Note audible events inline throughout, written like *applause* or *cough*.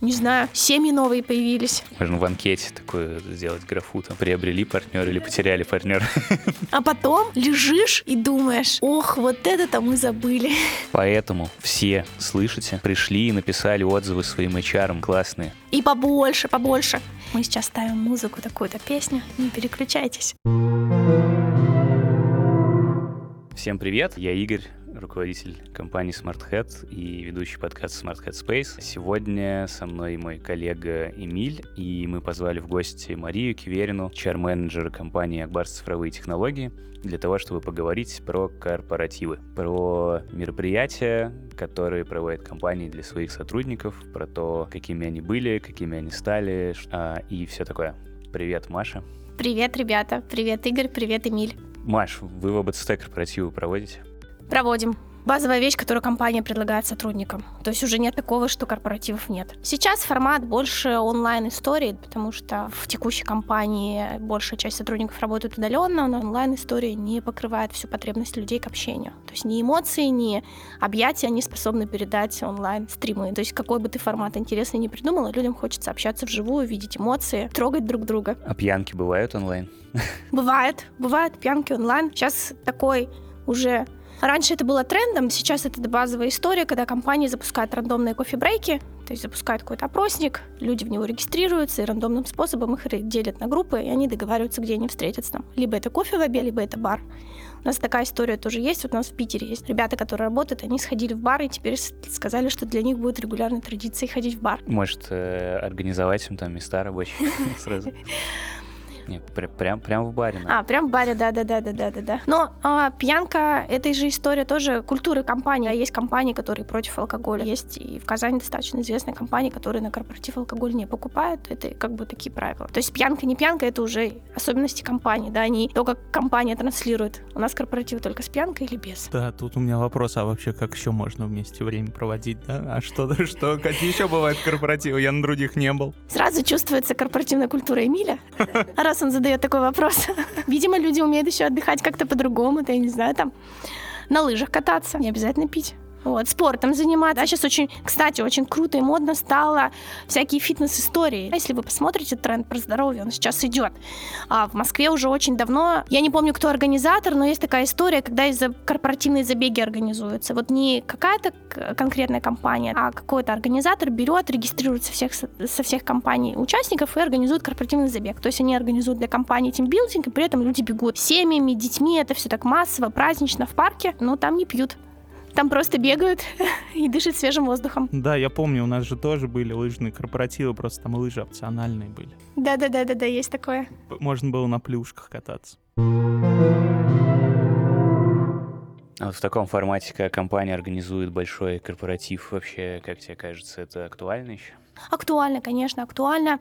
Не знаю, семьи новые появились. Можно в анкете такое сделать графу, там, приобрели партнер или потеряли партнер. А потом лежишь и думаешь, ох, вот это-то мы забыли. Поэтому все, слышите, пришли и написали отзывы своим HR, классные. И побольше, побольше. Мы сейчас ставим музыку, такую-то песню, не переключайтесь. Всем привет, я Игорь, руководитель компании SmartHead и ведущий подкаст SmartHead Space. Сегодня со мной мой коллега Эмиль, и мы позвали в гости Марию Киверину, чар-менеджера компании Акбарс цифровые технологии, для того, чтобы поговорить про корпоративы, про мероприятия, которые проводят компании для своих сотрудников, про то, какими они были, какими они стали а, и все такое. Привет, Маша. Привет, ребята. Привет, Игорь. Привет, Эмиль. Маш, вы в ОБЦТ корпоративы проводите? Проводим. Базовая вещь, которую компания предлагает сотрудникам. То есть уже нет такого, что корпоративов нет. Сейчас формат больше онлайн-истории, потому что в текущей компании большая часть сотрудников работает удаленно, но онлайн-история не покрывает всю потребность людей к общению. То есть ни эмоции, ни объятия не способны передать онлайн-стримы. То есть какой бы ты формат интересный не придумала, людям хочется общаться вживую, видеть эмоции, трогать друг друга. А пьянки бывают онлайн? Бывает, бывают пьянки онлайн. Сейчас такой уже Раньше это было трендом, сейчас это базовая история, когда компании запускают рандомные кофе-брейки, то есть запускают какой-то опросник, люди в него регистрируются и рандомным способом их делят на группы, и они договариваются, где они встретятся там. Либо это кофе в обе, либо это бар. У нас такая история тоже есть. Вот у нас в Питере есть ребята, которые работают, они сходили в бар и теперь сказали, что для них будет регулярной традицией ходить в бар. Может, э, организовать им там места рабочие *laughs* сразу? Нет, прям, прям, прям в баре. Надо. А, прям в баре, да, да, да, да, да, да, да. Но а, пьянка этой же история тоже культуры компании. А есть компании, которые против алкоголя. Есть и в Казани достаточно известные компании, которые на корпоратив алкоголь не покупают. Это как бы такие правила. То есть пьянка, не пьянка, это уже особенности компании, да, не то, как компания транслирует. У нас корпоративы только с пьянкой или без. Да, тут у меня вопрос, а вообще как еще можно вместе время проводить, да? А что, *laughs* что, какие еще бывают корпоративы? Я на других не был. Сразу чувствуется корпоративная культура Эмиля. *laughs* Раз он задает такой вопрос. *laughs* Видимо, люди умеют еще отдыхать как-то по-другому, да, я не знаю, там на лыжах кататься, не обязательно пить. Вот, спортом заниматься. Да, сейчас очень, кстати, очень круто и модно стало всякие фитнес-истории. Если вы посмотрите тренд про здоровье, он сейчас идет. А в Москве уже очень давно, я не помню, кто организатор, но есть такая история, когда из-за корпоративные забеги организуются. Вот не какая-то конкретная компания, а какой-то организатор берет, регистрирует со всех, со всех компаний участников и организует корпоративный забег. То есть они организуют для компании тимбилдинг, и при этом люди бегут семьями, детьми, это все так массово, празднично в парке, но там не пьют. Там просто бегают *laughs* и дышат свежим воздухом. Да, я помню, у нас же тоже были лыжные корпоративы, просто там лыжи опциональные были. Да-да-да-да-да, есть такое. Можно было на плюшках кататься. А вот в таком формате, как компания организует большой корпоратив, вообще, как тебе кажется, это актуально еще? Актуально, конечно, актуально.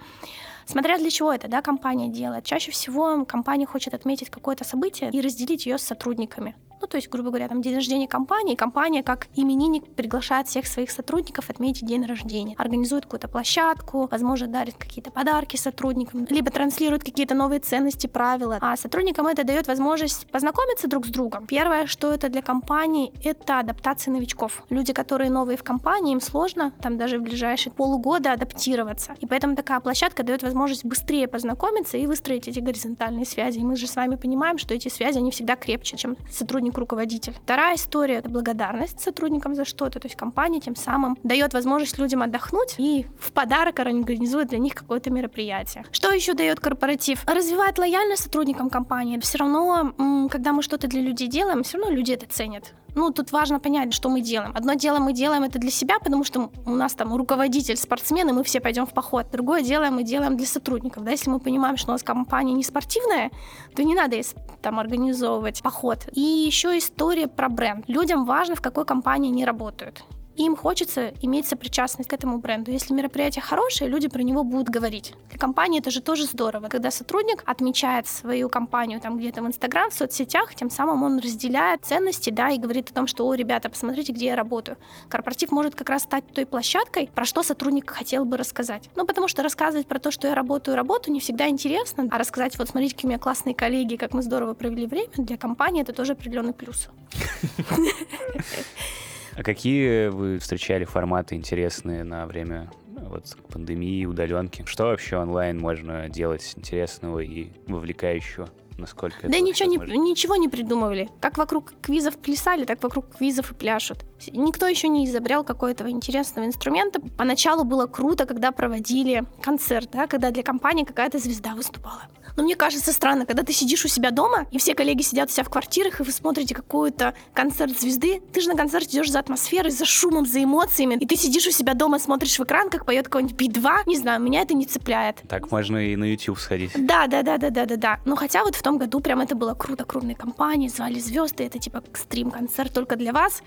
Смотря для чего это, да, компания делает. Чаще всего компания хочет отметить какое-то событие и разделить ее с сотрудниками. Ну, то есть, грубо говоря, там день рождения компании, компания как именинник приглашает всех своих сотрудников отметить день рождения, организует какую-то площадку, возможно, дарит какие-то подарки сотрудникам, либо транслирует какие-то новые ценности, правила. А сотрудникам это дает возможность познакомиться друг с другом. Первое, что это для компании, это адаптация новичков. Люди, которые новые в компании, им сложно там даже в ближайшие полугода адаптироваться. И поэтому такая площадка дает возможность быстрее познакомиться и выстроить эти горизонтальные связи. И мы же с вами понимаем, что эти связи, они всегда крепче, чем сотрудник сотрудник-руководитель. Вторая история — это благодарность сотрудникам за что-то. То есть компания тем самым дает возможность людям отдохнуть и в подарок организует для них какое-то мероприятие. Что еще дает корпоратив? Развивает лояльность сотрудникам компании. Все равно, когда мы что-то для людей делаем, все равно люди это ценят ну, тут важно понять, что мы делаем. Одно дело мы делаем это для себя, потому что у нас там руководитель, спортсмен, и мы все пойдем в поход. Другое дело мы делаем для сотрудников. Да? Если мы понимаем, что у нас компания не спортивная, то не надо там организовывать поход. И еще история про бренд. Людям важно, в какой компании они работают им хочется иметь сопричастность к этому бренду. Если мероприятие хорошее, люди про него будут говорить. Для компании это же тоже здорово, когда сотрудник отмечает свою компанию там где-то в Инстаграм, в соцсетях, тем самым он разделяет ценности, да, и говорит о том, что, о, ребята, посмотрите, где я работаю. Корпоратив может как раз стать той площадкой, про что сотрудник хотел бы рассказать. Ну, потому что рассказывать про то, что я работаю, работу, не всегда интересно, а рассказать, вот смотрите, какие у меня классные коллеги, как мы здорово провели время, для компании это тоже определенный плюс. *laughs* А какие вы встречали форматы интересные на время вот к пандемии, удаленки. Что вообще онлайн можно делать интересного и вовлекающего? насколько да ничего не, ничего не придумывали. Как вокруг квизов плясали, так вокруг квизов и пляшут. Никто еще не изобрел какого-то интересного инструмента. Поначалу было круто, когда проводили концерт, да, когда для компании какая-то звезда выступала. Но мне кажется странно, когда ты сидишь у себя дома, и все коллеги сидят у себя в квартирах, и вы смотрите какой-то концерт звезды. Ты же на концерт идешь за атмосферой, за шумом, за эмоциями. И ты сидишь у себя дома, смотришь в экран, как поет какой-нибудь Би-2. Не знаю, меня это не цепляет. Так можно и на YouTube сходить. Да, да, да, да, да, да, да. Но хотя вот в том году прям это было круто, крупные компании, звали звезды, это типа стрим-концерт только для вас.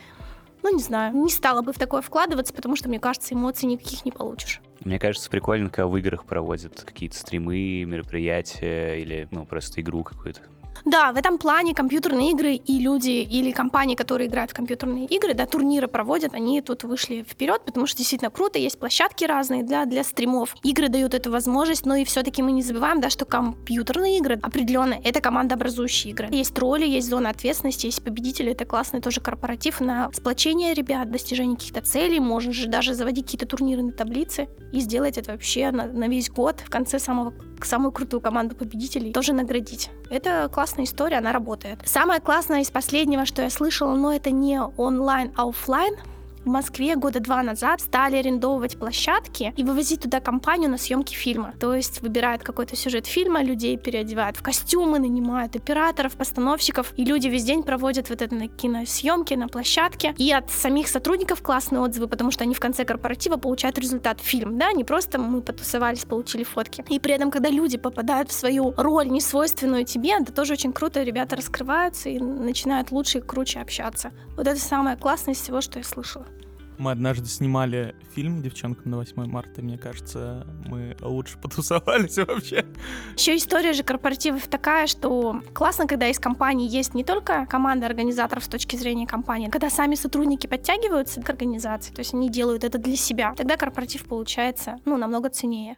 Ну, не знаю, не стала бы в такое вкладываться, потому что, мне кажется, эмоций никаких не получишь. Мне кажется, прикольно, когда в играх проводят какие-то стримы, мероприятия или, ну, просто игру какую-то. Да, в этом плане компьютерные игры и люди или компании, которые играют в компьютерные игры, да, турниры проводят, они тут вышли вперед, потому что действительно круто, есть площадки разные для, для стримов. Игры дают эту возможность, но и все-таки мы не забываем, да, что компьютерные игры определенно это командообразующие игры. Есть роли, есть зона ответственности, есть победители, это классный тоже корпоратив на сплочение ребят, достижение каких-то целей, можно же даже заводить какие-то турниры на таблице и сделать это вообще на, на весь год в конце самого самую крутую команду победителей тоже наградить. Это классная история, она работает. Самое классное из последнего, что я слышала, но это не онлайн, а офлайн, в Москве года два назад стали арендовывать площадки и вывозить туда компанию на съемки фильма. То есть выбирают какой-то сюжет фильма, людей переодевают в костюмы, нанимают операторов, постановщиков, и люди весь день проводят вот это на киносъемки на площадке. И от самих сотрудников классные отзывы, потому что они в конце корпоратива получают результат фильм, да, не просто мы потусовались, получили фотки. И при этом, когда люди попадают в свою роль, не свойственную тебе, это тоже очень круто, ребята раскрываются и начинают лучше и круче общаться. Вот это самое классное из всего, что я слышала. Мы однажды снимали фильм «Девчонка на 8 марта». Мне кажется, мы лучше потусовались *laughs* вообще. Еще история же корпоративов такая, что классно, когда из компании есть не только команда организаторов с точки зрения компании, когда сами сотрудники подтягиваются к организации, то есть они делают это для себя, тогда корпоратив получается ну, намного ценнее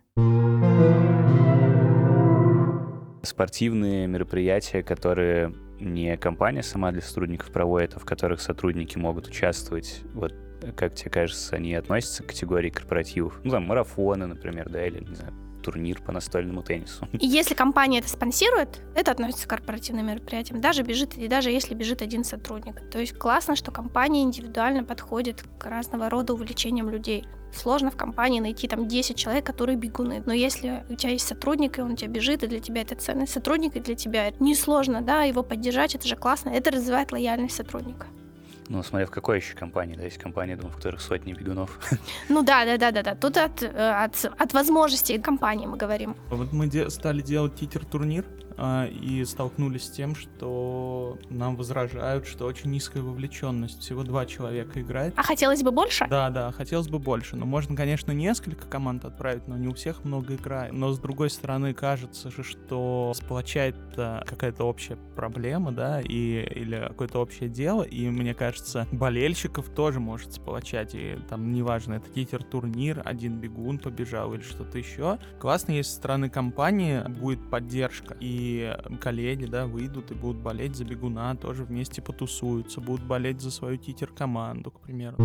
спортивные мероприятия, которые не компания сама для сотрудников проводит, а в которых сотрудники могут участвовать. Вот как тебе кажется, они относятся к категории корпоративов? Ну, там, марафоны, например, да, или, не знаю, турнир по настольному теннису. *laughs* И если компания это спонсирует, это относится к корпоративным мероприятиям. Даже бежит, и даже если бежит один сотрудник. То есть классно, что компания индивидуально подходит к разного рода увлечениям людей. Сложно в компании найти там 10 человек, которые бегуны. Но если у тебя есть сотрудник, и он у тебя бежит, и для тебя это ценный сотрудник, и для тебя это несложно, да, его поддержать, это же классно. Это развивает лояльность сотрудника. Ну, смотря в какой еще компании, да, есть компании, думаю, в которых сотни бегунов. *laughs* Ну да, да, да, да, да. Тут от, э, от, от возможностей компании мы говорим. Вот мы де- стали делать титер-турнир, и столкнулись с тем, что нам возражают, что очень низкая вовлеченность. Всего два человека играет. А хотелось бы больше? Да, да, хотелось бы больше. Но можно, конечно, несколько команд отправить, но не у всех много играет. Но с другой стороны, кажется же, что сплочает какая-то общая проблема, да, и, или какое-то общее дело. И мне кажется, болельщиков тоже может сплочать. И там, неважно, это титер-турнир, один бегун побежал или что-то еще. Классно, если со стороны компании будет поддержка. И коллеги, да, выйдут и будут болеть за бегуна, тоже вместе потусуются, будут болеть за свою титер-команду, к примеру.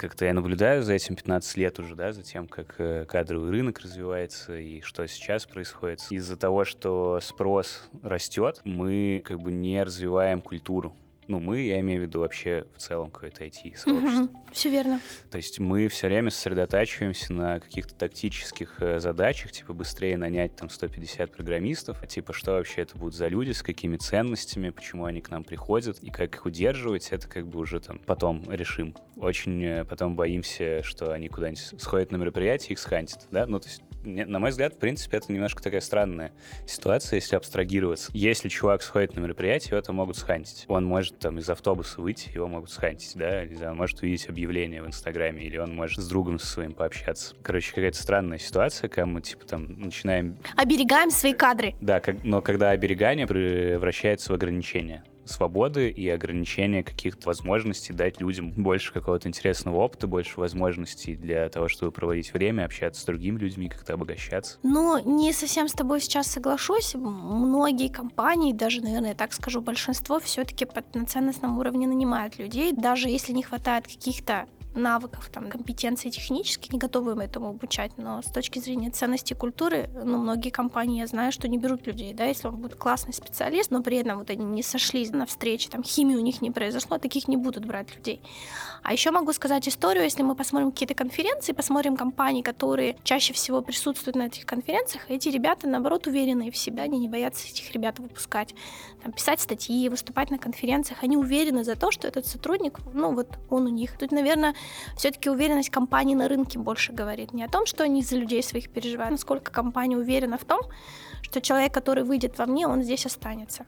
Как-то я наблюдаю за этим 15 лет уже, да, за тем, как э, кадровый рынок развивается и что сейчас происходит. Из-за того, что спрос растет, мы как бы не развиваем культуру ну, мы, я имею в виду вообще в целом какое-то IT-сообщество. Угу, все верно. То есть мы все время сосредотачиваемся на каких-то тактических э, задачах, типа быстрее нанять там 150 программистов, типа что вообще это будут за люди, с какими ценностями, почему они к нам приходят и как их удерживать, это как бы уже там потом решим. Очень э, потом боимся, что они куда-нибудь сходят на мероприятие, их схантят, да, ну то есть на мой взгляд, в принципе, это немножко такая странная ситуация, если абстрагироваться. Если чувак сходит на мероприятие, его это могут схантить. Он может там из автобуса выйти, его могут схантить, да, или он может увидеть объявление в Инстаграме, или он может с другом со своим пообщаться. Короче, какая-то странная ситуация, когда мы, типа, там, начинаем... Оберегаем свои кадры. Да, как, но когда оберегание превращается в ограничение свободы и ограничения каких-то возможностей, дать людям больше какого-то интересного опыта, больше возможностей для того, чтобы проводить время, общаться с другими людьми, как-то обогащаться. Ну, не совсем с тобой сейчас соглашусь. Многие компании, даже, наверное, так скажу, большинство все-таки на ценностном уровне нанимают людей, даже если не хватает каких-то навыков, там, компетенций технических, не готовы им этому обучать, но с точки зрения ценности культуры, ну, многие компании, я знаю, что не берут людей, да, если он будет классный специалист, но при этом вот они не сошлись на встрече, там, химии у них не произошло, таких не будут брать людей. А еще могу сказать историю, если мы посмотрим какие-то конференции, посмотрим компании, которые чаще всего присутствуют на этих конференциях, эти ребята, наоборот, уверенные в себя, они не боятся этих ребят выпускать, там, писать статьи, выступать на конференциях, они уверены за то, что этот сотрудник, ну, вот он у них. Тут, наверное, все-таки уверенность компании на рынке больше говорит. Не о том, что они за людей своих переживают, насколько компания уверена в том, что человек, который выйдет во мне, он здесь останется.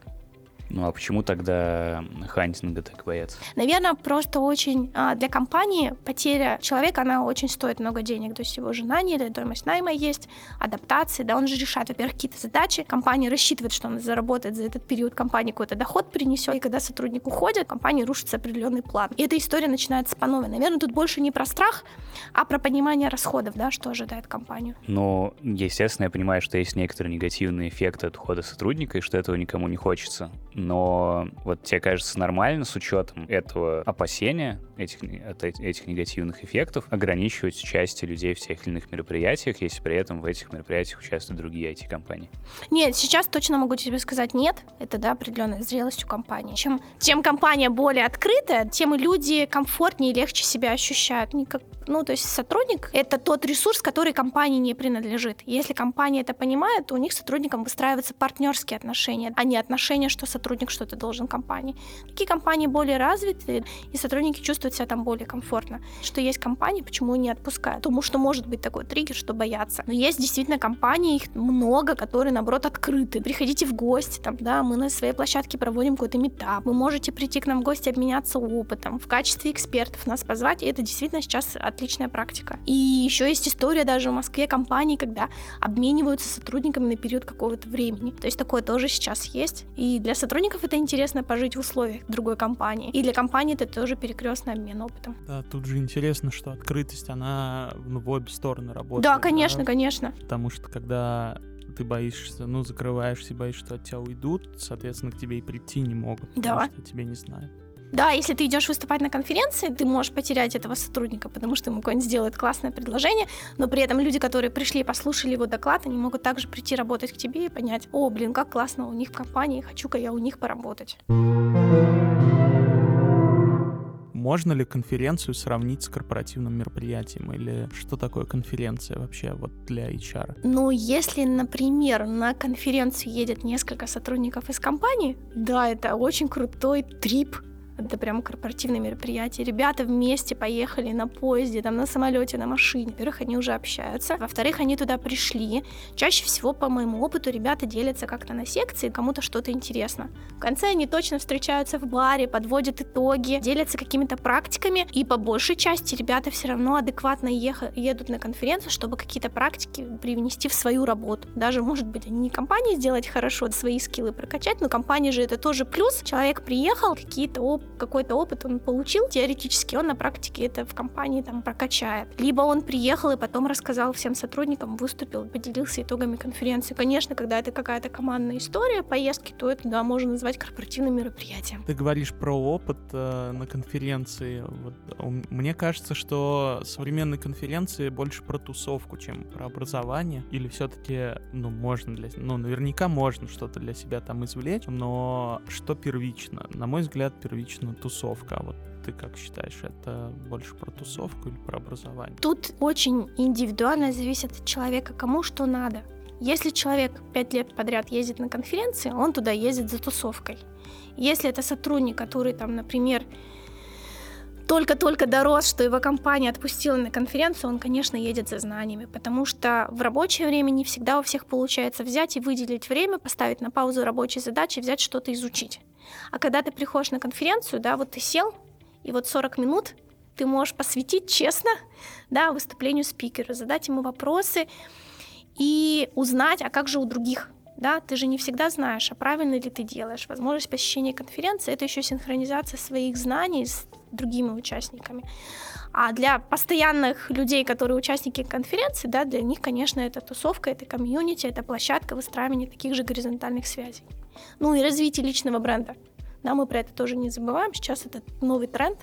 Ну а почему тогда хантинга так боятся? Наверное, просто очень а, для компании потеря человека, она очень стоит много денег. То есть его же наняли, стоимость найма есть, адаптации, да, он же решает, во-первых, какие-то задачи. Компания рассчитывает, что он заработает за этот период компании какой-то доход принесет. И когда сотрудник уходит, компании рушится определенный план. И эта история начинается по новой. Наверное, тут больше не про страх, а про понимание расходов, да, что ожидает компанию. Ну, естественно, я понимаю, что есть некоторые негативные эффекты от ухода сотрудника, и что этого никому не хочется но вот тебе кажется нормально с учетом этого опасения, этих, от этих негативных эффектов, ограничивать участие людей в тех или иных мероприятиях, если при этом в этих мероприятиях участвуют другие IT-компании? Нет, сейчас точно могу тебе сказать нет. Это, да, определенная зрелость у компании. Чем, чем компания более открытая, тем и люди комфортнее и легче себя ощущают. Не как ну, то есть сотрудник — это тот ресурс, который компании не принадлежит. Если компания это понимает, то у них с сотрудником выстраиваются партнерские отношения, а не отношения, что сотрудник что-то должен компании. Такие компании более развитые, и сотрудники чувствуют себя там более комфортно. Что есть компании, почему не отпускают? Потому что может быть такой триггер, что боятся. Но есть действительно компании, их много, которые, наоборот, открыты. Приходите в гости, там, да, мы на своей площадке проводим какой-то метап. Вы можете прийти к нам в гости, обменяться опытом, в качестве экспертов нас позвать, и это действительно сейчас отличная практика. И еще есть история даже в Москве компаний, когда обмениваются сотрудниками на период какого-то времени. То есть такое тоже сейчас есть. И для сотрудников это интересно пожить в условиях другой компании. И для компании это тоже перекрестный обмен опытом. Да, тут же интересно, что открытость, она ну, в обе стороны работает. Да, конечно, да? конечно. Потому что когда ты боишься, ну, закрываешься, боишься, что от тебя уйдут, соответственно, к тебе и прийти не могут, да. потому что тебя не знают. Да, если ты идешь выступать на конференции, ты можешь потерять этого сотрудника, потому что ему какой-нибудь сделает классное предложение, но при этом люди, которые пришли и послушали его доклад, они могут также прийти работать к тебе и понять, о, блин, как классно у них в компании, хочу-ка я у них поработать. Можно ли конференцию сравнить с корпоративным мероприятием? Или что такое конференция вообще вот для HR? Ну, если, например, на конференцию едет несколько сотрудников из компании, да, это очень крутой трип это прям корпоративное мероприятие. Ребята вместе поехали на поезде, там на самолете, на машине. Во-первых, они уже общаются. Во-вторых, они туда пришли. Чаще всего, по моему опыту, ребята делятся как-то на секции, кому-то что-то интересно. В конце они точно встречаются в баре, подводят итоги, делятся какими-то практиками. И по большей части ребята все равно адекватно едут на конференцию, чтобы какие-то практики привнести в свою работу. Даже, может быть, они не компании сделать хорошо, свои скиллы прокачать, но компания же это тоже плюс. Человек приехал, какие-то оп какой-то опыт он получил теоретически, он на практике это в компании там прокачает. Либо он приехал и потом рассказал всем сотрудникам, выступил, поделился итогами конференции. Конечно, когда это какая-то командная история, поездки, то это, да, можно назвать корпоративным мероприятием. Ты говоришь про опыт э, на конференции. Вот, мне кажется, что современные конференции больше про тусовку, чем про образование. Или все-таки, ну, можно для... Ну, наверняка можно что-то для себя там извлечь, но что первично? На мой взгляд, первично точно тусовка. А вот ты как считаешь, это больше про тусовку или про образование? Тут очень индивидуально зависит от человека, кому что надо. Если человек пять лет подряд ездит на конференции, он туда ездит за тусовкой. Если это сотрудник, который там, например, только-только дорос, что его компания отпустила на конференцию, он, конечно, едет за знаниями, потому что в рабочее время не всегда у всех получается взять и выделить время, поставить на паузу рабочие задачи, взять что-то изучить. А когда ты приходишь на конференцию, да, вот ты сел, и вот 40 минут ты можешь посвятить честно, да, выступлению спикера, задать ему вопросы и узнать, а как же у других, да, ты же не всегда знаешь, а правильно ли ты делаешь. Возможность посещения конференции — это еще синхронизация своих знаний с другими участниками. А для постоянных людей, которые участники конференции, да, для них, конечно, это тусовка, это комьюнити, это площадка выстраивания таких же горизонтальных связей. Ну и развитие личного бренда. Да, мы про это тоже не забываем. Сейчас это новый тренд.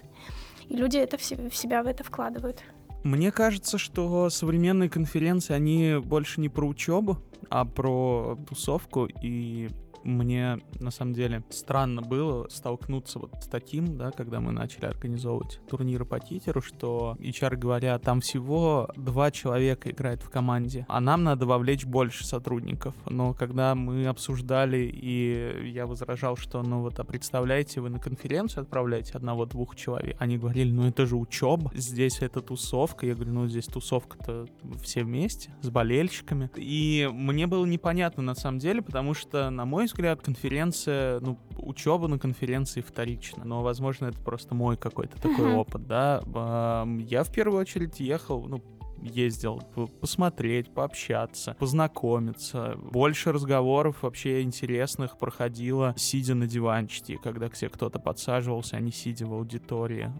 И люди это в се- в себя в это вкладывают. Мне кажется, что современные конференции, они больше не про учебу, а про тусовку. И мне, на самом деле, странно было столкнуться вот с таким, да, когда мы начали организовывать турниры по титеру, что HR говорят, там всего два человека играют в команде, а нам надо вовлечь больше сотрудников. Но когда мы обсуждали, и я возражал, что, ну вот, а представляете, вы на конференцию отправляете одного-двух человек, они говорили, ну это же учеба, здесь это тусовка. Я говорю, ну здесь тусовка-то все вместе, с болельщиками. И мне было непонятно на самом деле, потому что, на мой взгляд, конференция, ну, учеба на конференции вторична. Но, возможно, это просто мой какой-то такой Мгм. опыт, да. Я в первую очередь ехал, ну, ездил посмотреть, пообщаться, познакомиться. Больше разговоров вообще интересных проходило, сидя на диванчике, когда к себе кто-то подсаживался, а не сидя в аудитории.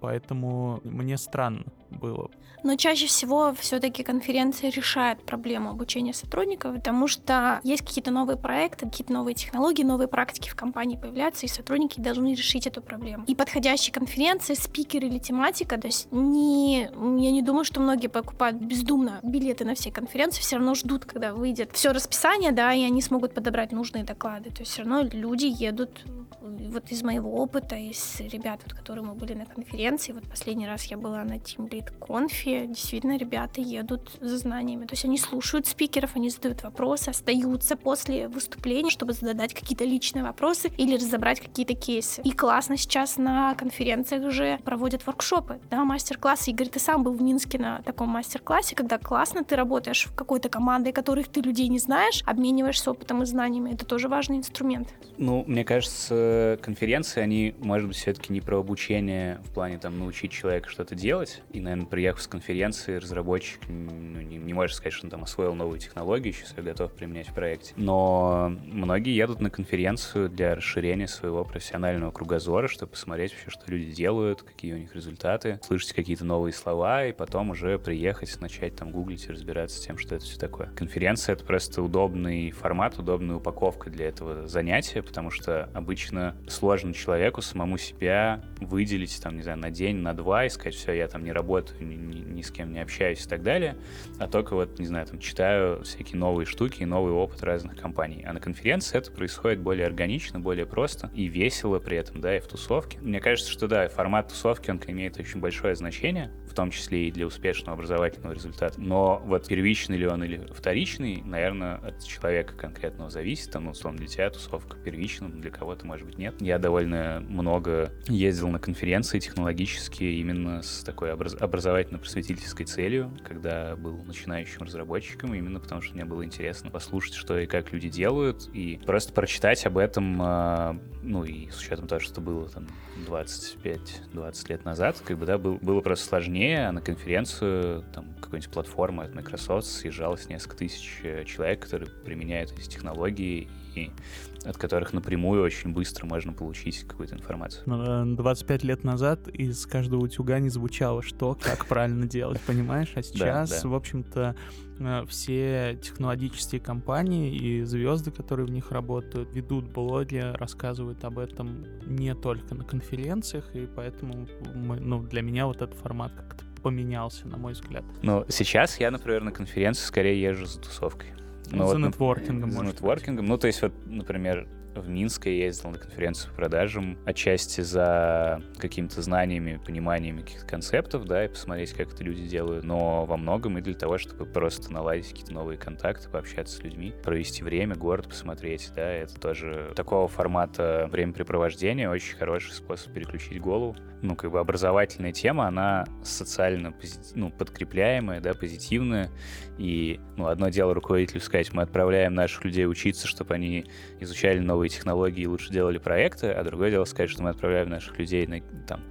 Поэтому мне странно было. Но чаще всего все-таки конференция решает проблему обучения сотрудников, потому что есть какие-то новые проекты, какие-то новые технологии, новые практики в компании появляются, и сотрудники должны решить эту проблему. И подходящие конференции, спикер или тематика, то есть не, я не думаю, что многие покупают бездумно билеты на все конференции, все равно ждут, когда выйдет все расписание, да, и они смогут подобрать нужные доклады. То есть все равно люди едут вот из моего опыта, из ребят, вот, которые мы были на конференции, вот последний раз я была на Team Lead конфе, действительно ребята едут за знаниями, то есть они слушают спикеров, они задают вопросы, остаются после выступления, чтобы задать какие-то личные вопросы или разобрать какие-то кейсы. И классно сейчас на конференциях уже проводят воркшопы, да, мастер-классы. Игорь, ты сам был в Минске на таком мастер-классе, когда классно ты работаешь в какой-то командой, которых ты людей не знаешь, обмениваешься опытом и знаниями. Это тоже важный инструмент. Ну, мне кажется, конференции, они, может быть, все-таки не про обучение в плане там научить человека что-то делать. И, наверное, приехав с конференции, разработчик ну, не, не может сказать, что он там освоил новые технологии, сейчас я готов применять в проекте. Но многие едут на конференцию для расширения своего профессионального кругозора, чтобы посмотреть вообще, что люди делают, какие у них результаты, слышать какие-то новые слова, и потом уже приехать, начать там гуглить и разбираться с тем, что это все такое. Конференция — это просто удобный формат, удобная упаковка для этого занятия, потому что обычно сложно человеку самому себя выделить, там, не знаю, на день, на два, и сказать, все, я там не работаю, ни, ни- ни с кем не общаюсь и так далее, а только вот, не знаю, там, читаю всякие новые штуки и новый опыт разных компаний. А на конференции это происходит более органично, более просто и весело при этом, да, и в тусовке. Мне кажется, что да, формат тусовки, он имеет очень большое значение, в том числе и для успешного образовательного результата. Но вот первичный ли он или вторичный, наверное, от человека конкретного зависит. Там, ну, условно, для тебя тусовка первична, для кого-то, может быть, нет. Я довольно много ездил на конференции технологические именно с такой образ- образовательно-просветительской целью, когда был начинающим разработчиком, именно потому что мне было интересно послушать, что и как люди делают, и просто прочитать об этом, а, ну и с учетом того, что было там 25-20 лет назад, как бы, да, был- было просто сложнее, а на конференцию там какой-нибудь платформы от Microsoft съезжалось несколько тысяч э, человек, которые применяют эти технологии и от которых напрямую очень быстро можно получить какую-то информацию. Но, э, 25 лет назад из каждого утюга не звучало, что, как правильно делать, понимаешь? А *laughs* сейчас, в общем-то, э, все технологические компании и звезды, которые в них работают, ведут блоги, рассказывают об этом не только на конференциях, и поэтому мы- ну, для меня вот этот формат как-то поменялся, на мой взгляд. Но сейчас я, например, на конференции скорее езжу за тусовкой. Ну, за вот, нап- нетворкингом, За может быть. нетворкингом. Ну, то есть, вот, например, в Минске я ездил на конференцию по продажам, отчасти за какими-то знаниями, пониманиями каких-то концептов, да, и посмотреть, как это люди делают, но во многом и для того, чтобы просто наладить какие-то новые контакты, пообщаться с людьми, провести время, город посмотреть, да, это тоже такого формата времяпрепровождения очень хороший способ переключить голову. Ну, как бы образовательная тема, она социально пози- ну, подкрепляемая, да, позитивная, и, ну, одно дело руководителю сказать, мы отправляем наших людей учиться, чтобы они изучали новые технологии и лучше делали проекты, а другое дело сказать, что мы отправляем наших людей на, там,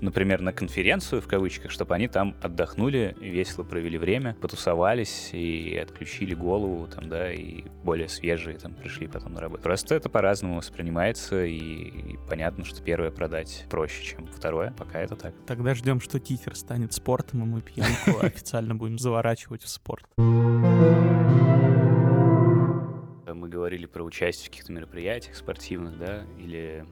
например, на конференцию, в кавычках, чтобы они там отдохнули, весело провели время, потусовались и отключили голову, там, да, и более свежие там пришли потом на работу. Просто это по-разному воспринимается, и, и понятно, что первое продать проще, чем второе, пока это так. Тогда ждем, что титер станет спортом, и мы пьянку *laughs* официально будем заворачивать в спорт. Мы говорили про участие в каких-то мероприятиях спортивных, да, или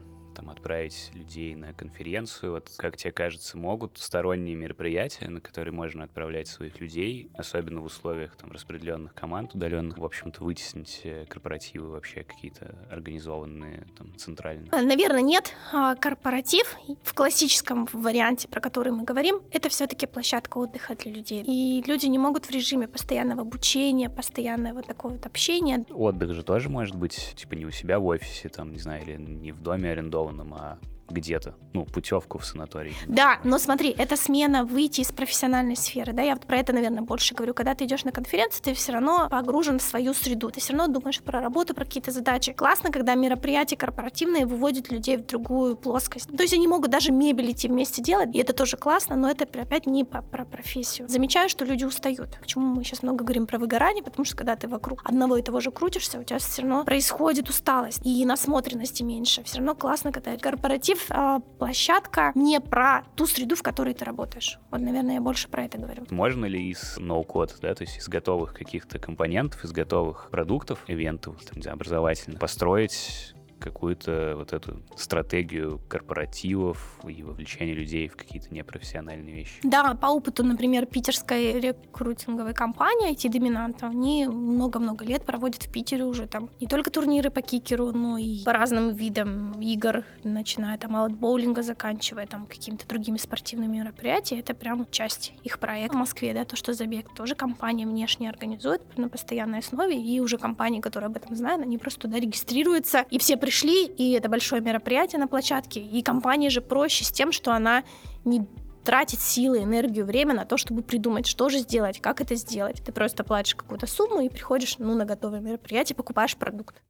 там отправить людей на конференцию. Вот, как тебе кажется, могут сторонние мероприятия, на которые можно отправлять своих людей, особенно в условиях там распределенных команд удаленных, в общем-то, вытеснить э, корпоративы вообще какие-то организованные там центрально? Наверное, нет. А, корпоратив в классическом варианте, про который мы говорим, это все-таки площадка отдыха для людей. И люди не могут в режиме постоянного обучения, постоянного такого вот общения. Отдых же тоже может быть, типа, не у себя в офисе, там, не знаю, или не в доме арендованном, а где-то, ну, путевку в санаторий. Да, но смотри, это смена выйти из профессиональной сферы, да, я вот про это, наверное, больше говорю. Когда ты идешь на конференцию, ты все равно погружен в свою среду, ты все равно думаешь про работу, про какие-то задачи. Классно, когда мероприятия корпоративные выводят людей в другую плоскость. То есть они могут даже мебель идти вместе делать, и это тоже классно, но это опять не про, про профессию. Замечаю, что люди устают. Почему мы сейчас много говорим про выгорание? Потому что когда ты вокруг одного и того же крутишься, у тебя все равно происходит усталость и насмотренности меньше. Все равно классно, когда корпоратив а, площадка не про ту среду, в которой ты работаешь. Вот, наверное, я больше про это говорю. Можно ли из ноу-код, да, то есть из готовых каких-то компонентов, из готовых продуктов, ивентов, там, образовательно, построить какую-то вот эту стратегию корпоративов и вовлечения людей в какие-то непрофессиональные вещи. Да, по опыту, например, питерской рекрутинговой компании IT-доминанта, они много-много лет проводят в Питере уже там не только турниры по кикеру, но и по разным видам игр, начиная там от боулинга, заканчивая там какими-то другими спортивными мероприятиями. Это прям часть их проекта в Москве, да, то, что забег тоже компания внешне организует на постоянной основе, и уже компании, которые об этом знают, они просто туда регистрируются, и все пришли пришли, и это большое мероприятие на площадке, и компании же проще с тем, что она не тратит силы, энергию, время на то, чтобы придумать, что же сделать, как это сделать. Ты просто платишь какую-то сумму и приходишь ну, на готовое мероприятие, покупаешь продукт.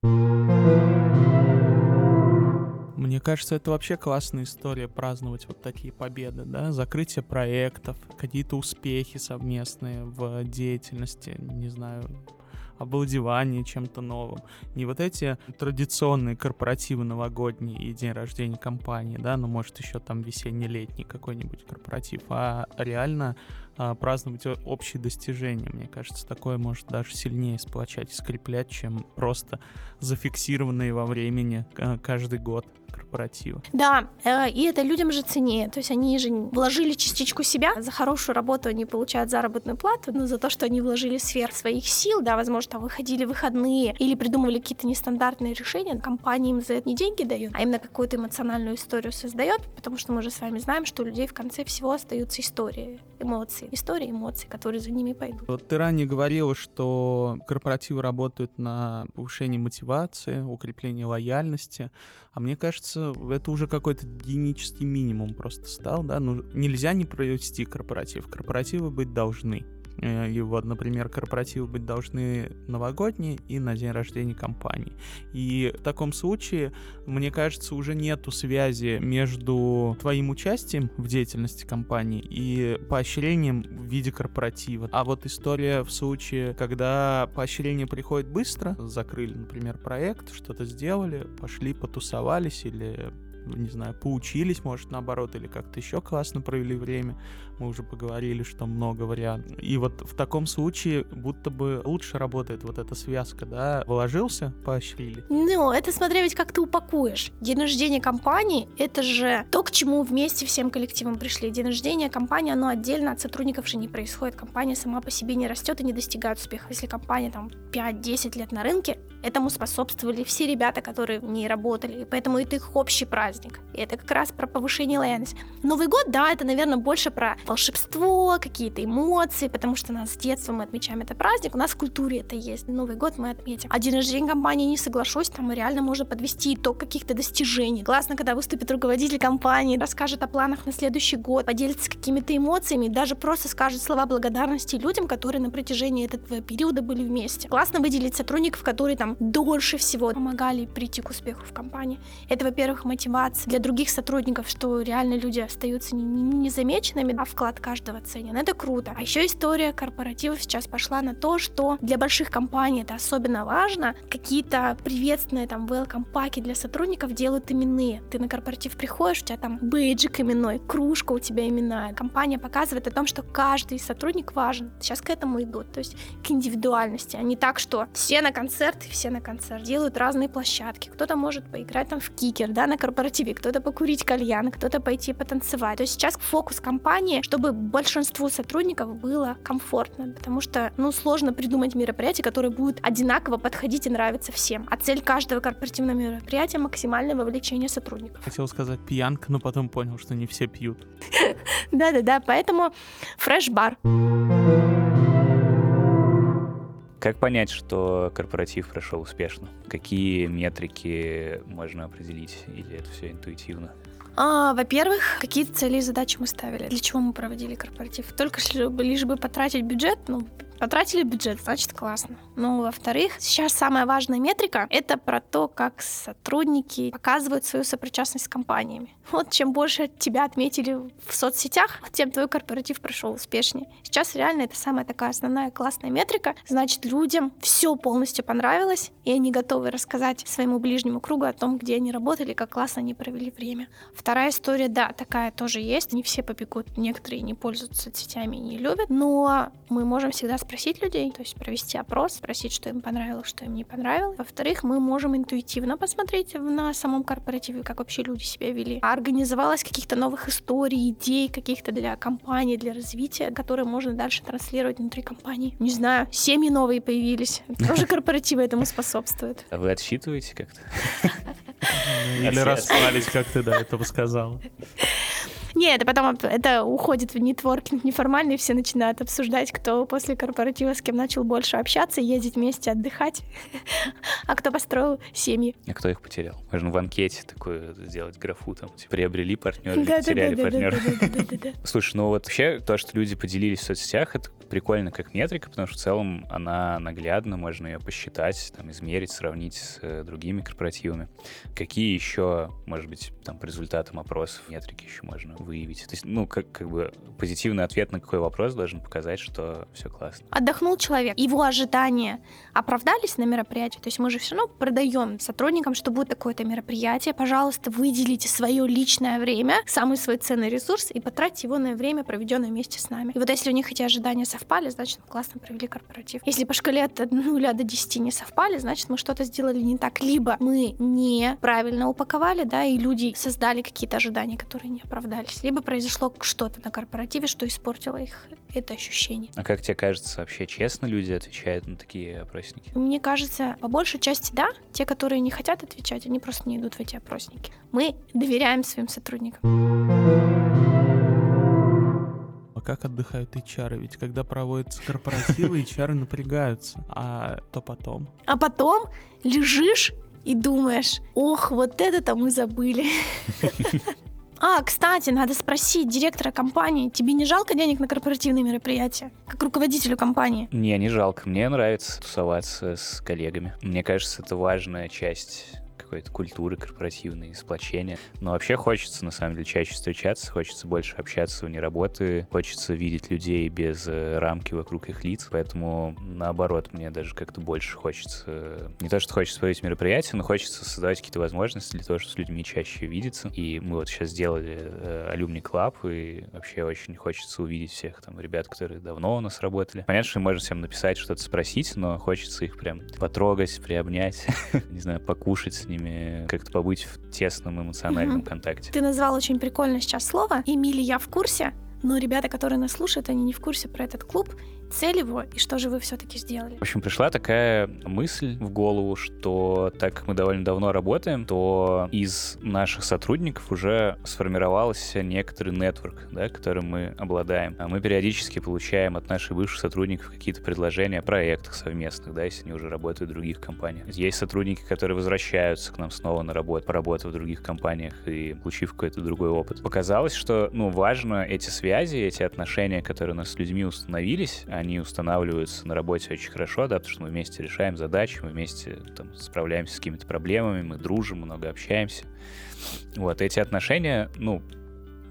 Мне кажется, это вообще классная история праздновать вот такие победы, да, закрытие проектов, какие-то успехи совместные в деятельности, не знаю, обалдевание чем-то новым. Не вот эти традиционные корпоративы новогодние и день рождения компании, да, ну, может, еще там весенне-летний какой-нибудь корпоратив, а реально а, праздновать общие достижения. Мне кажется, такое может даже сильнее сплочать и скреплять, чем просто зафиксированные во времени а, каждый год корпоратива. Да, э, и это людям же ценнее. То есть они же вложили частичку себя. За хорошую работу они получают заработную плату, но за то, что они вложили сверх своих сил, да, возможно, там выходили в выходные или придумывали какие-то нестандартные решения, компания им за это не деньги дает, а именно какую-то эмоциональную историю создает, потому что мы же с вами знаем, что у людей в конце всего остаются истории, эмоции, истории, эмоций, которые за ними пойдут. Вот ты ранее говорила, что корпоративы работают на повышении мотивации, укреплении лояльности, а мне кажется, это уже какой-то гигиенический минимум просто стал, да, ну нельзя не провести корпоратив, корпоративы быть должны. Э, и вот, например, корпоративы быть должны новогодние и на день рождения компании. И в таком случае, мне кажется, уже нету связи между твоим участием в деятельности компании и поощрением в виде корпоратива. А вот история в случае, когда поощрение приходит быстро, закрыли, например, проект, что-то сделали, пошли потусовались или не знаю, поучились, может, наоборот, или как-то еще классно провели время. Мы уже поговорили, что много вариантов. И вот в таком случае будто бы лучше работает вот эта связка, да, вложился, поощрили. Ну, это смотря ведь как ты упакуешь. День рождения компании — это же то, к чему вместе всем коллективом пришли. День рождения компании, оно отдельно от сотрудников же не происходит. Компания сама по себе не растет и не достигает успеха. Если компания там 5-10 лет на рынке, этому способствовали все ребята, которые в ней работали. И поэтому это их общий праздник. И это как раз про повышение лояльности. Новый год, да, это, наверное, больше про волшебство, какие-то эмоции, потому что у нас с детства мы отмечаем этот праздник, у нас в культуре это есть. Новый год мы отметим. А день рождения компании, не соглашусь, там реально можно подвести итог каких-то достижений. Классно, когда выступит руководитель компании, расскажет о планах на следующий год, поделится какими-то эмоциями, даже просто скажет слова благодарности людям, которые на протяжении этого периода были вместе. Классно выделить сотрудников, которые там дольше всего помогали прийти к успеху в компании. Это, во-первых, мотивация для других сотрудников, что реально люди остаются незамеченными, а вклад каждого ценен. Это круто. А еще история корпоративов сейчас пошла на то, что для больших компаний это особенно важно. Какие-то приветственные там welcome паки для сотрудников делают именные. Ты на корпоратив приходишь, у тебя там бейджик именной, кружка у тебя именная. Компания показывает о том, что каждый сотрудник важен. Сейчас к этому идут, то есть к индивидуальности, а не так, что все на концерт, все на концерт, делают разные площадки. Кто-то может поиграть там в кикер, да, на корпоратив корпоративе, кто-то покурить кальян, кто-то пойти потанцевать. То есть сейчас фокус компании, чтобы большинству сотрудников было комфортно, потому что, ну, сложно придумать мероприятие, которое будет одинаково подходить и нравиться всем. А цель каждого корпоративного мероприятия — максимальное вовлечение сотрудников. Хотел сказать пьянка, но потом понял, что не все пьют. *laughs* Да-да-да, поэтому фреш-бар. Как понять, что корпоратив прошел успешно? Какие метрики можно определить? Или это все интуитивно? А, во-первых, какие цели и задачи мы ставили? Для чего мы проводили корпоратив? Только лишь бы потратить бюджет, ну, Потратили бюджет, значит классно. Ну, во-вторых, сейчас самая важная метрика — это про то, как сотрудники показывают свою сопричастность с компаниями. Вот чем больше тебя отметили в соцсетях, тем твой корпоратив прошел успешнее. Сейчас реально это самая такая основная классная метрика. Значит, людям все полностью понравилось, и они готовы рассказать своему ближнему кругу о том, где они работали, как классно они провели время. Вторая история, да, такая тоже есть. Не все побегут, некоторые не пользуются соцсетями и не любят, но мы можем всегда спросить спросить людей, то есть провести опрос, спросить, что им понравилось, что им не понравилось. Во-вторых, мы можем интуитивно посмотреть на самом корпоративе, как вообще люди себя вели. А организовалось каких-то новых историй, идей каких-то для компании, для развития, которые можно дальше транслировать внутри компании. Не знаю, семьи новые появились. Тоже *laughs* корпоративы этому способствуют. А вы отсчитываете как-то? *laughs* Или распались, как ты до этого сказала. Нет, это потом это уходит в нетворкинг неформальный, все начинают обсуждать, кто после корпоратива с кем начал больше общаться, ездить вместе, отдыхать, *laughs* а кто построил семьи. А кто их потерял? Можно в анкете такое сделать графу, там, типа, приобрели партнера или потеряли партнера. *laughs* Слушай, ну вот вообще то, что люди поделились в соцсетях, это прикольно как метрика, потому что в целом она наглядна, можно ее посчитать, там, измерить, сравнить с э, другими корпоративами. Какие еще, может быть, там, по результатам опросов метрики еще можно выявить? То есть, ну, как, как бы позитивный ответ на какой вопрос должен показать, что все классно. Отдохнул человек, его ожидания оправдались на мероприятии, то есть мы же все равно продаем сотрудникам, что будет такое-то мероприятие, пожалуйста, выделите свое личное время, самый свой ценный ресурс и потратьте его на время, проведенное вместе с нами. И вот если у них эти ожидания совпадают, совпали, значит, мы классно провели корпоратив. Если по шкале от 0 *laughs* до 10 не совпали, значит, мы что-то сделали не так. Либо мы неправильно упаковали, да, и люди создали какие-то ожидания, которые не оправдались. Либо произошло что-то на корпоративе, что испортило их это ощущение. А как тебе кажется, вообще честно люди отвечают на такие опросники? Мне кажется, по большей части да. Те, которые не хотят отвечать, они просто не идут в эти опросники. Мы доверяем своим сотрудникам как отдыхают HR? Ведь когда проводятся корпоративы, *laughs* HR напрягаются. А то потом? А потом лежишь и думаешь, ох, вот это-то мы забыли. *laughs* А, кстати, надо спросить директора компании, тебе не жалко денег на корпоративные мероприятия, как руководителю компании? Не, не жалко. Мне нравится тусоваться с коллегами. Мне кажется, это важная часть какой-то культуры корпоративной, сплочения. Но вообще хочется, на самом деле, чаще встречаться, хочется больше общаться вне работы, хочется видеть людей без э, рамки вокруг их лиц, поэтому, наоборот, мне даже как-то больше хочется, не то, что хочется проводить мероприятия, но хочется создавать какие-то возможности для того, чтобы с людьми чаще видеться. И мы вот сейчас сделали э, Alumni Club, и вообще очень хочется увидеть всех там ребят, которые давно у нас работали. Понятно, что мы можем всем написать, что-то спросить, но хочется их прям потрогать, приобнять, *laughs* не знаю, покушать с ними, ними как-то побыть в тесном эмоциональном угу. контакте. Ты назвал очень прикольно сейчас слово. Эмили, я в курсе. Но ребята, которые нас слушают, они не в курсе про этот клуб цель его и что же вы все-таки сделали? В общем, пришла такая мысль в голову, что так как мы довольно давно работаем, то из наших сотрудников уже сформировался некоторый нетворк, да, которым мы обладаем. А мы периодически получаем от наших бывших сотрудников какие-то предложения о проектах совместных, да, если они уже работают в других компаниях. Есть сотрудники, которые возвращаются к нам снова на работу, поработав в других компаниях и получив какой-то другой опыт. Показалось, что, ну, важно эти связи, эти отношения, которые у нас с людьми установились, они устанавливаются на работе очень хорошо, да, потому что мы вместе решаем задачи, мы вместе там, справляемся с какими-то проблемами, мы дружим, много общаемся. Вот, эти отношения, ну,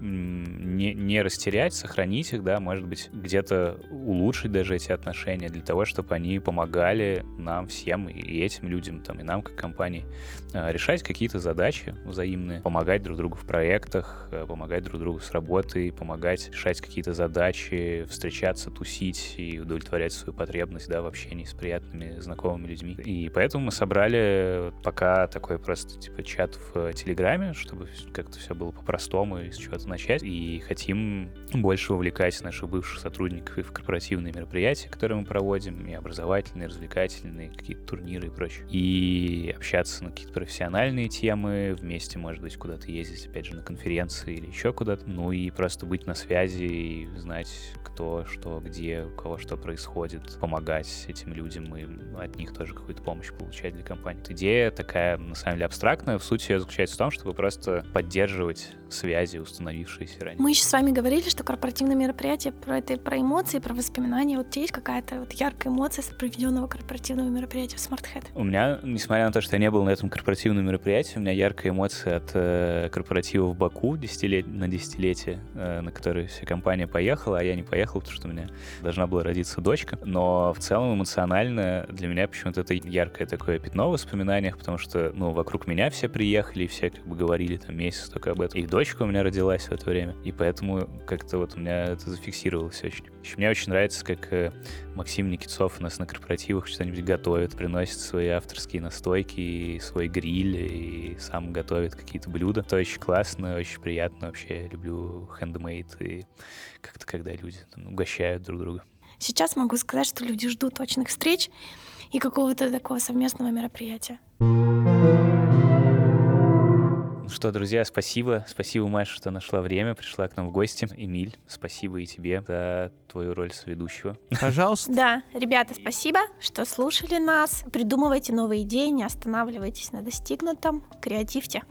не, не растерять, сохранить их, да, может быть, где-то улучшить даже эти отношения для того, чтобы они помогали нам всем и этим людям, там, и нам как компании а, решать какие-то задачи взаимные, помогать друг другу в проектах, э, помогать друг другу с работой, помогать решать какие-то задачи, встречаться, тусить и удовлетворять свою потребность, да, в общении с приятными знакомыми людьми. И поэтому мы собрали пока такой просто, типа, чат в Телеграме, чтобы как-то все было по-простому и с чего-то начать. И хотим больше увлекать наших бывших сотрудников и в корпоративные мероприятия, которые мы проводим, и образовательные, развлекательные, какие-то турниры и прочее. И общаться на какие-то профессиональные темы, вместе, может быть, куда-то ездить, опять же, на конференции или еще куда-то. Ну и просто быть на связи и знать, кто, что, где, у кого что происходит, помогать этим людям и от них тоже какую-то помощь получать для компании. Идея такая, на самом деле, абстрактная. В сути, заключается в том, чтобы просто поддерживать связи, установившиеся ранее. Мы еще с вами говорили, что корпоративное мероприятие про это про эмоции, про воспоминания. Вот есть какая-то вот яркая эмоция с проведенного корпоративного мероприятия в Smart Head? У меня, несмотря на то, что я не был на этом корпоративном мероприятии, у меня яркая эмоция от э, корпоратива в Баку десятилет... на десятилетие, э, на который вся компания поехала, а я не поехал, потому что у меня должна была родиться дочка. Но в целом эмоционально для меня почему-то это яркое такое пятно в воспоминаниях, потому что, ну, вокруг меня все приехали, все как бы говорили там месяц только об этом. И дочка у меня родилась в это время, и поэтому как-то вот у меня это зафиксировалось очень. Еще мне очень нравится, как э, Максим Никитцов у нас на корпоративах что-нибудь готовит, приносит свои авторские настойки, свой гриль, и сам готовит какие-то блюда. Это очень классно, очень приятно вообще. Люблю хендмейд и как-то когда люди там, угощают друг друга. Сейчас могу сказать, что люди ждут точных встреч и какого-то такого совместного мероприятия. Что, друзья, спасибо. Спасибо, Маша, что нашла время, пришла к нам в гости. Эмиль, спасибо и тебе за твою роль соведущего. Пожалуйста. Да, ребята, спасибо, что слушали нас. Придумывайте новые идеи, не останавливайтесь на достигнутом, креативьте.